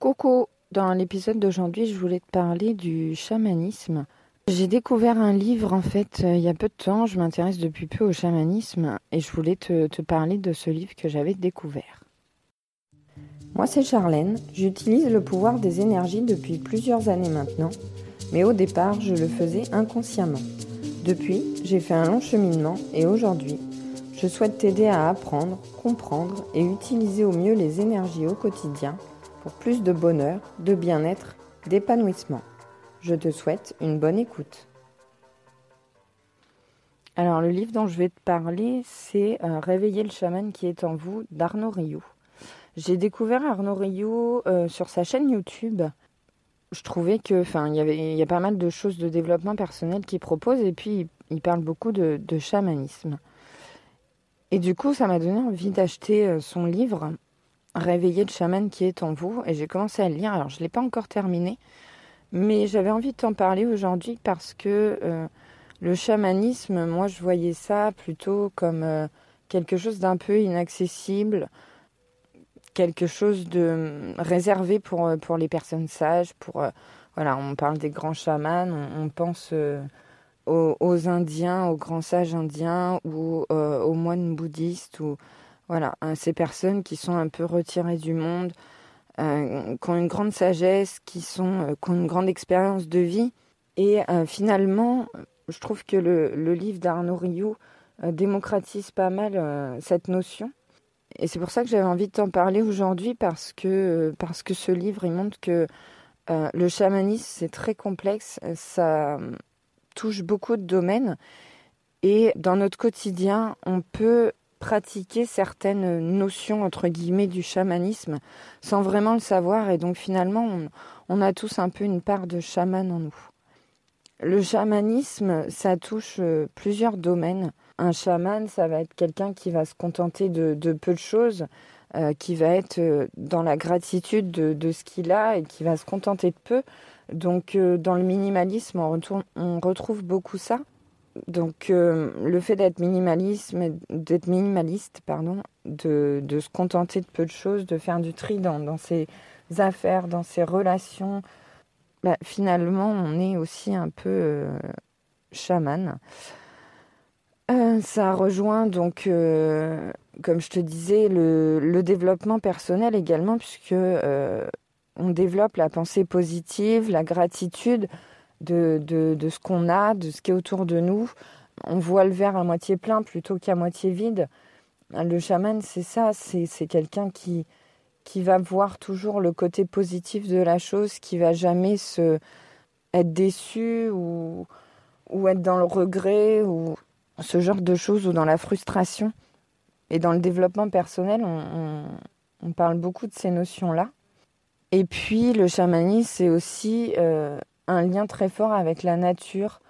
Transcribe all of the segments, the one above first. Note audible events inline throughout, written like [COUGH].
Coucou, dans l'épisode d'aujourd'hui, je voulais te parler du chamanisme. J'ai découvert un livre en fait euh, il y a peu de temps, je m'intéresse depuis peu au chamanisme et je voulais te, te parler de ce livre que j'avais découvert. Moi c'est Charlène, j'utilise le pouvoir des énergies depuis plusieurs années maintenant, mais au départ je le faisais inconsciemment. Depuis, j'ai fait un long cheminement et aujourd'hui, je souhaite t'aider à apprendre, comprendre et utiliser au mieux les énergies au quotidien pour plus de bonheur, de bien-être, d'épanouissement. Je te souhaite une bonne écoute. Alors le livre dont je vais te parler, c'est euh, Réveiller le chaman qui est en vous d'Arnaud Rioux. J'ai découvert Arnaud Rioux euh, sur sa chaîne YouTube. Je trouvais que, enfin, il y avait, a pas mal de choses de développement personnel qu'il propose et puis il, parle beaucoup de, de, chamanisme. Et du coup, ça m'a donné envie d'acheter euh, son livre Réveiller le chaman qui est en vous et j'ai commencé à le lire. Alors je l'ai pas encore terminé, mais j'avais envie de t'en parler aujourd'hui parce que euh, le chamanisme, moi je voyais ça plutôt comme euh, quelque chose d'un peu inaccessible, quelque chose de euh, réservé pour, pour les personnes sages, pour voilà, on parle des grands chamans, on, pense aux, Indiens, aux grands sages indiens ou aux moines bouddhistes ou voilà, ces personnes qui sont un peu retirées du monde, euh, qui ont une grande sagesse, qui, sont, euh, qui ont une grande expérience de vie. Et euh, finalement, je trouve que le, le livre d'Arnaud Rioux démocratise pas mal cette notion. Et c'est pour ça que j'avais envie de t'en parler aujourd'hui parce que, parce que ce livre, il montre que le chamanisme, c'est très complexe, ça touche beaucoup de domaines. Et dans notre quotidien, on peut pratiquer certaines notions entre guillemets du chamanisme sans vraiment le savoir et donc finalement on, a tous un peu une part de chaman en nous. Le chamanisme, ça touche euh, plusieurs domaines. Un chaman, ça va être quelqu'un qui va se contenter de, peu de choses, euh, qui va être euh, dans la gratitude de, ce qu'il a et qui va se contenter de peu. Donc dans le minimalisme, on, on retrouve beaucoup ça donc euh, le fait d'être minimaliste, d'être minimaliste, pardon, de, de, se contenter de peu de choses, de faire du tri dans, dans ses affaires, dans ses relations, bah, finalement on est aussi un peu euh, chaman. Euh, ça rejoint donc, euh, comme je te disais, le, le, développement personnel également, puisque on développe la pensée positive, la gratitude, de, de, de ce qu'on a, de ce qui est autour de nous. On voit le verre à moitié plein plutôt qu'à moitié vide. Le chaman, c'est ça, c'est quelqu'un qui, qui va voir toujours le côté positif de la chose, qui va jamais se être déçu ou, ou être dans le regret ou ce genre de choses ou dans la frustration. Et dans le développement personnel, on, on, on parle beaucoup de ces notions-là. Et puis le chamanisme, c'est aussi euh, un lien très fort avec la nature,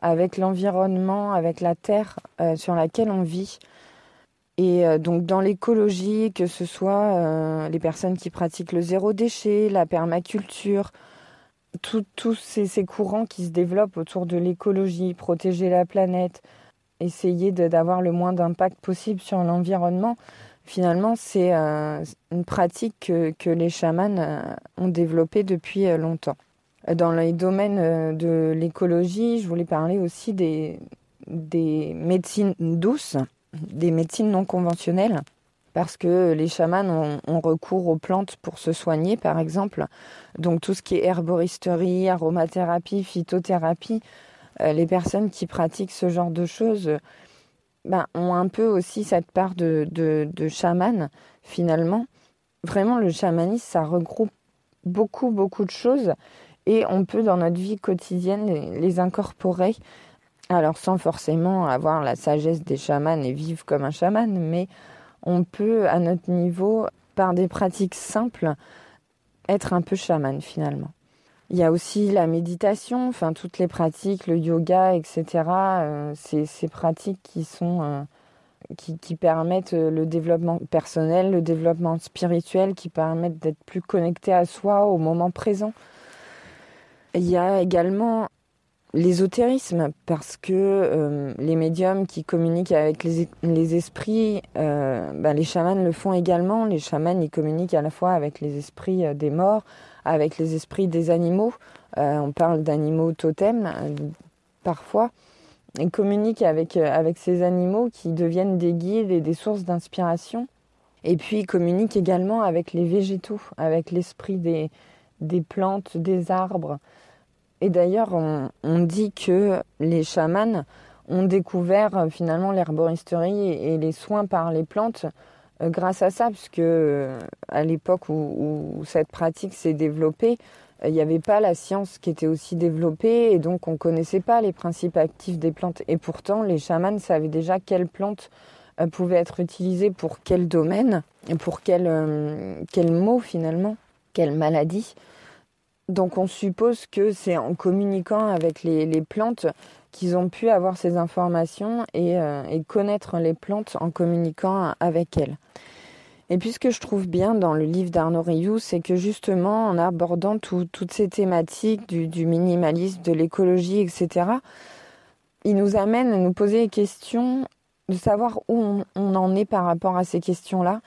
avec l'environnement, avec la terre euh, sur laquelle on vit. Et euh, donc dans l'écologie, que ce soit euh, les personnes qui pratiquent le zéro déchet, la permaculture, tous ces, courants qui se développent autour de l'écologie, protéger la planète, essayer d'avoir le moins d'impact possible sur l'environnement, finalement c'est une pratique que, que les chamans ont développée depuis longtemps. Dans les domaines euh, de l'écologie, je voulais parler aussi des, des médecines douces, des médecines non conventionnelles, parce que les chamans ont, recours aux plantes pour se soigner, par exemple. Donc tout ce qui est herboristerie, aromathérapie, phytothérapie, euh, les personnes qui pratiquent ce genre de choses ben, ont un peu aussi cette part de, de, de chaman, finalement. Vraiment, le chamanisme, ça regroupe beaucoup, beaucoup de choses et on peut dans notre vie quotidienne les, incorporer. Alors sans forcément avoir la sagesse des chamans et vivre comme un chaman, mais on peut à notre niveau, par des pratiques simples, être un peu chaman finalement. Il y a aussi la méditation, enfin toutes les pratiques, le yoga, etc. Euh, ces pratiques qui sont euh, qui, qui, permettent le développement personnel, le développement spirituel, qui permettent d'être plus connecté à soi au moment présent. Il y a également l'ésotérisme, parce que euh, les médiums qui communiquent avec les, esprits, euh, ben, les chamans le font également. Les chamans, ils communiquent à la fois avec les esprits euh, des morts, avec les esprits des animaux. on parle d'animaux totems, parfois. Ils communiquent avec, avec ces animaux qui deviennent des guides et des sources d'inspiration. Et puis, ils communiquent également avec les végétaux, avec l'esprit des, des plantes, des arbres. Et d'ailleurs, on, dit que les chamans ont découvert euh, finalement l'herboristerie et, les soins par les plantes euh, grâce à ça, puisque euh, à l'époque où, cette pratique s'est développée, il n'y avait pas la science qui était aussi développée et donc on ne connaissait pas les principes actifs des plantes. Et pourtant, les chamans savaient déjà quelles plantes pouvaient être utilisées pour quel domaine, pour quel, quel mot finalement, quelle maladie. Donc on suppose que c'est en communiquant avec les, plantes qu'ils ont pu avoir ces informations euh, et, connaître les plantes en communiquant avec elles. Et puis ce que je trouve bien dans le livre d'Arnaud Rioux, c'est que justement en abordant toutes ces thématiques du, minimalisme, de l'écologie, etc., il nous amène à nous poser les questions, de savoir où on en est par rapport à ces questions-là,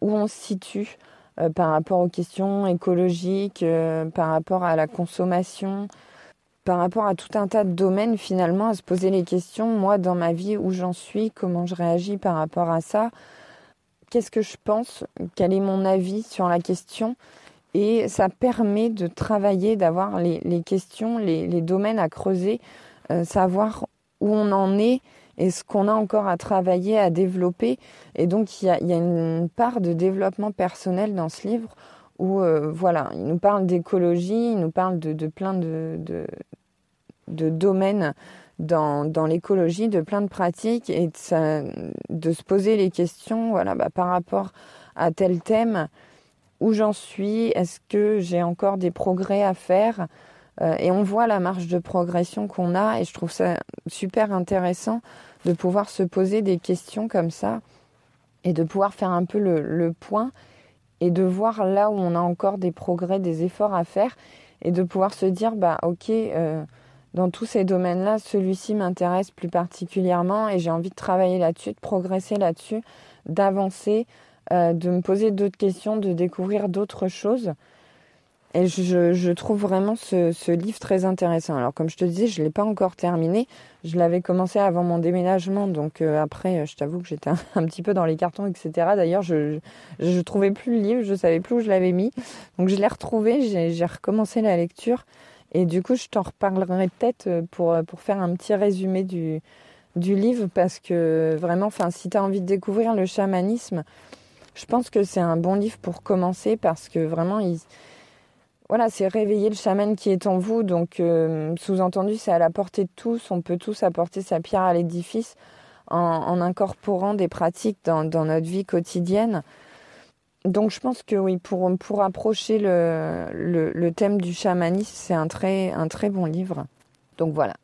où on se situe, euh, par rapport aux questions écologiques, euh, par rapport à la consommation, par rapport à tout un tas de domaines finalement, à se poser les questions, moi dans ma vie, où j'en suis, comment je réagis par rapport à ça, qu'est-ce que je pense, quel est mon avis sur la question? Et ça permet de travailler, d'avoir les, questions, les, domaines à creuser, euh, savoir où on en est et ce qu'on a encore à travailler, à développer. Et donc, il y a, une part de développement personnel dans ce livre où, euh, voilà, il nous parle d'écologie, il nous parle de, plein de, domaines dans, l'écologie, de plein de pratiques et de, de se poser les questions, voilà, bah, par rapport à tel thème, où j'en suis, est-ce que j'ai encore des progrès à faire? Euh, et on voit la marge de progression qu'on a et je trouve ça super intéressant de pouvoir se poser des questions comme ça et de pouvoir faire un peu le, point et de voir là où on a encore des progrès, des efforts à faire et de pouvoir se dire bah ok euh, dans tous ces domaines-là, celui-ci m'intéresse plus particulièrement et j'ai envie de travailler là-dessus, de progresser là-dessus, d'avancer, euh, de me poser d'autres questions, de découvrir d'autres choses. Et je, trouve vraiment ce, livre très intéressant. Alors comme je te disais, je ne l'ai pas encore terminé. Je l'avais commencé avant mon déménagement, donc euh, après, je t'avoue que j'étais [LAUGHS] un, petit peu dans les cartons, etc. D'ailleurs, je ne trouvais plus le livre, je savais plus où je l'avais mis. Donc je l'ai retrouvé, j'ai recommencé la lecture. Et du coup, je t'en reparlerai peut-être euh, pour, pour faire un petit résumé du, du livre, parce que vraiment, si tu as envie de découvrir le chamanisme, je pense que c'est un bon livre pour commencer, parce que vraiment, il voilà, c'est réveiller le chaman qui est en vous. Donc, euh, sous-entendu, c'est à la portée de tous. On peut tous apporter sa pierre à l'édifice en, incorporant des pratiques dans, notre vie quotidienne. Donc, je pense que oui, pour, approcher le, thème du chamanisme, c'est un très, bon livre. Donc, voilà,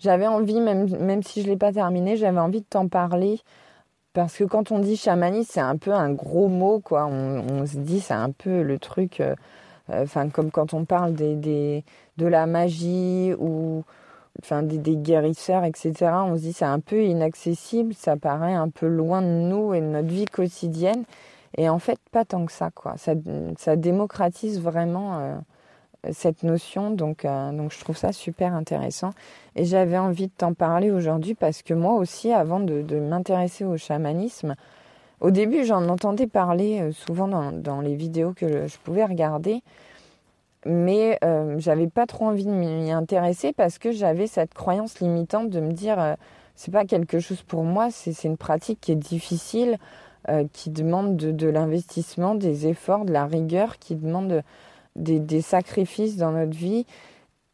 j'avais envie, même, si je ne l'ai pas terminé, j'avais envie de t'en parler. Parce que quand on dit chamanisme, c'est un peu un gros mot, quoi. On, se dit, c'est un peu le truc. Euh, enfin comme quand on parle des, de la magie ou enfin des, guérisseurs, etc. On se dit c'est un peu inaccessible, ça paraît un peu loin de nous et de notre vie quotidienne. Et en fait, pas tant que ça, quoi. Ça, ça démocratise vraiment euh, cette notion, donc, euh, donc je trouve ça super intéressant. Et j'avais envie de t'en parler aujourd'hui parce que moi aussi, avant de, de m'intéresser au chamanisme, au début, j'en entendais parler euh, souvent dans, les vidéos que je pouvais regarder, mais euh, j'avais pas trop envie de m'y intéresser parce que j'avais cette croyance limitante de me dire euh, c'est pas quelque chose pour moi, c'est une pratique qui est difficile, qui demande de, l'investissement, des efforts, de la rigueur, qui demande des sacrifices dans notre vie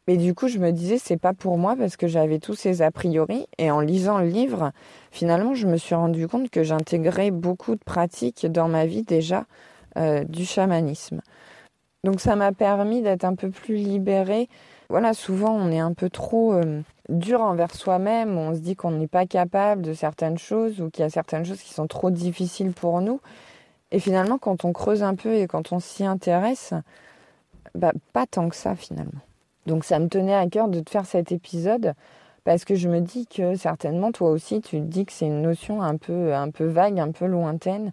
et du coup, je me disais, c'est pas pour moi parce que j'avais tous ces a priori. Et en lisant le livre, finalement, je me suis rendu compte que j'intégrais beaucoup de pratiques dans ma vie déjà euh, du chamanisme. Donc ça m'a permis d'être un peu plus libérée. Voilà, souvent on est un peu trop euh, dur envers soi-même, on se dit qu'on n'est pas capable de certaines choses ou qu'il y a certaines choses qui sont trop difficiles pour nous. Et finalement, quand on creuse un peu et quand on s'y intéresse, bah, pas tant que ça finalement. Donc ça me tenait à cœur de te faire cet épisode parce que je me dis que certainement toi aussi tu dis que c'est une notion un peu, un peu vague, un peu lointaine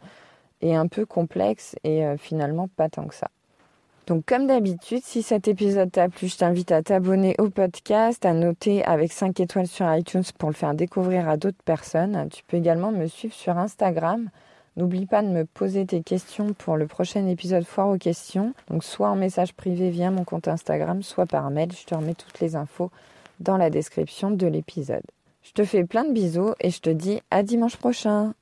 et un peu complexe et euh, finalement pas tant que ça. Donc comme d'habitude, si cet épisode t'a plu, je t'invite à t'abonner au podcast, à noter avec 5 étoiles sur iTunes pour le faire découvrir à d'autres personnes. Tu peux également me suivre sur Instagram. N'oublie pas de me poser tes questions pour le prochain épisode Foire aux questions. Donc soit en message privé via mon compte Instagram, soit par mail. Je te remets toutes les infos dans la description de l'épisode. Je te fais plein de bisous et je te dis à dimanche prochain.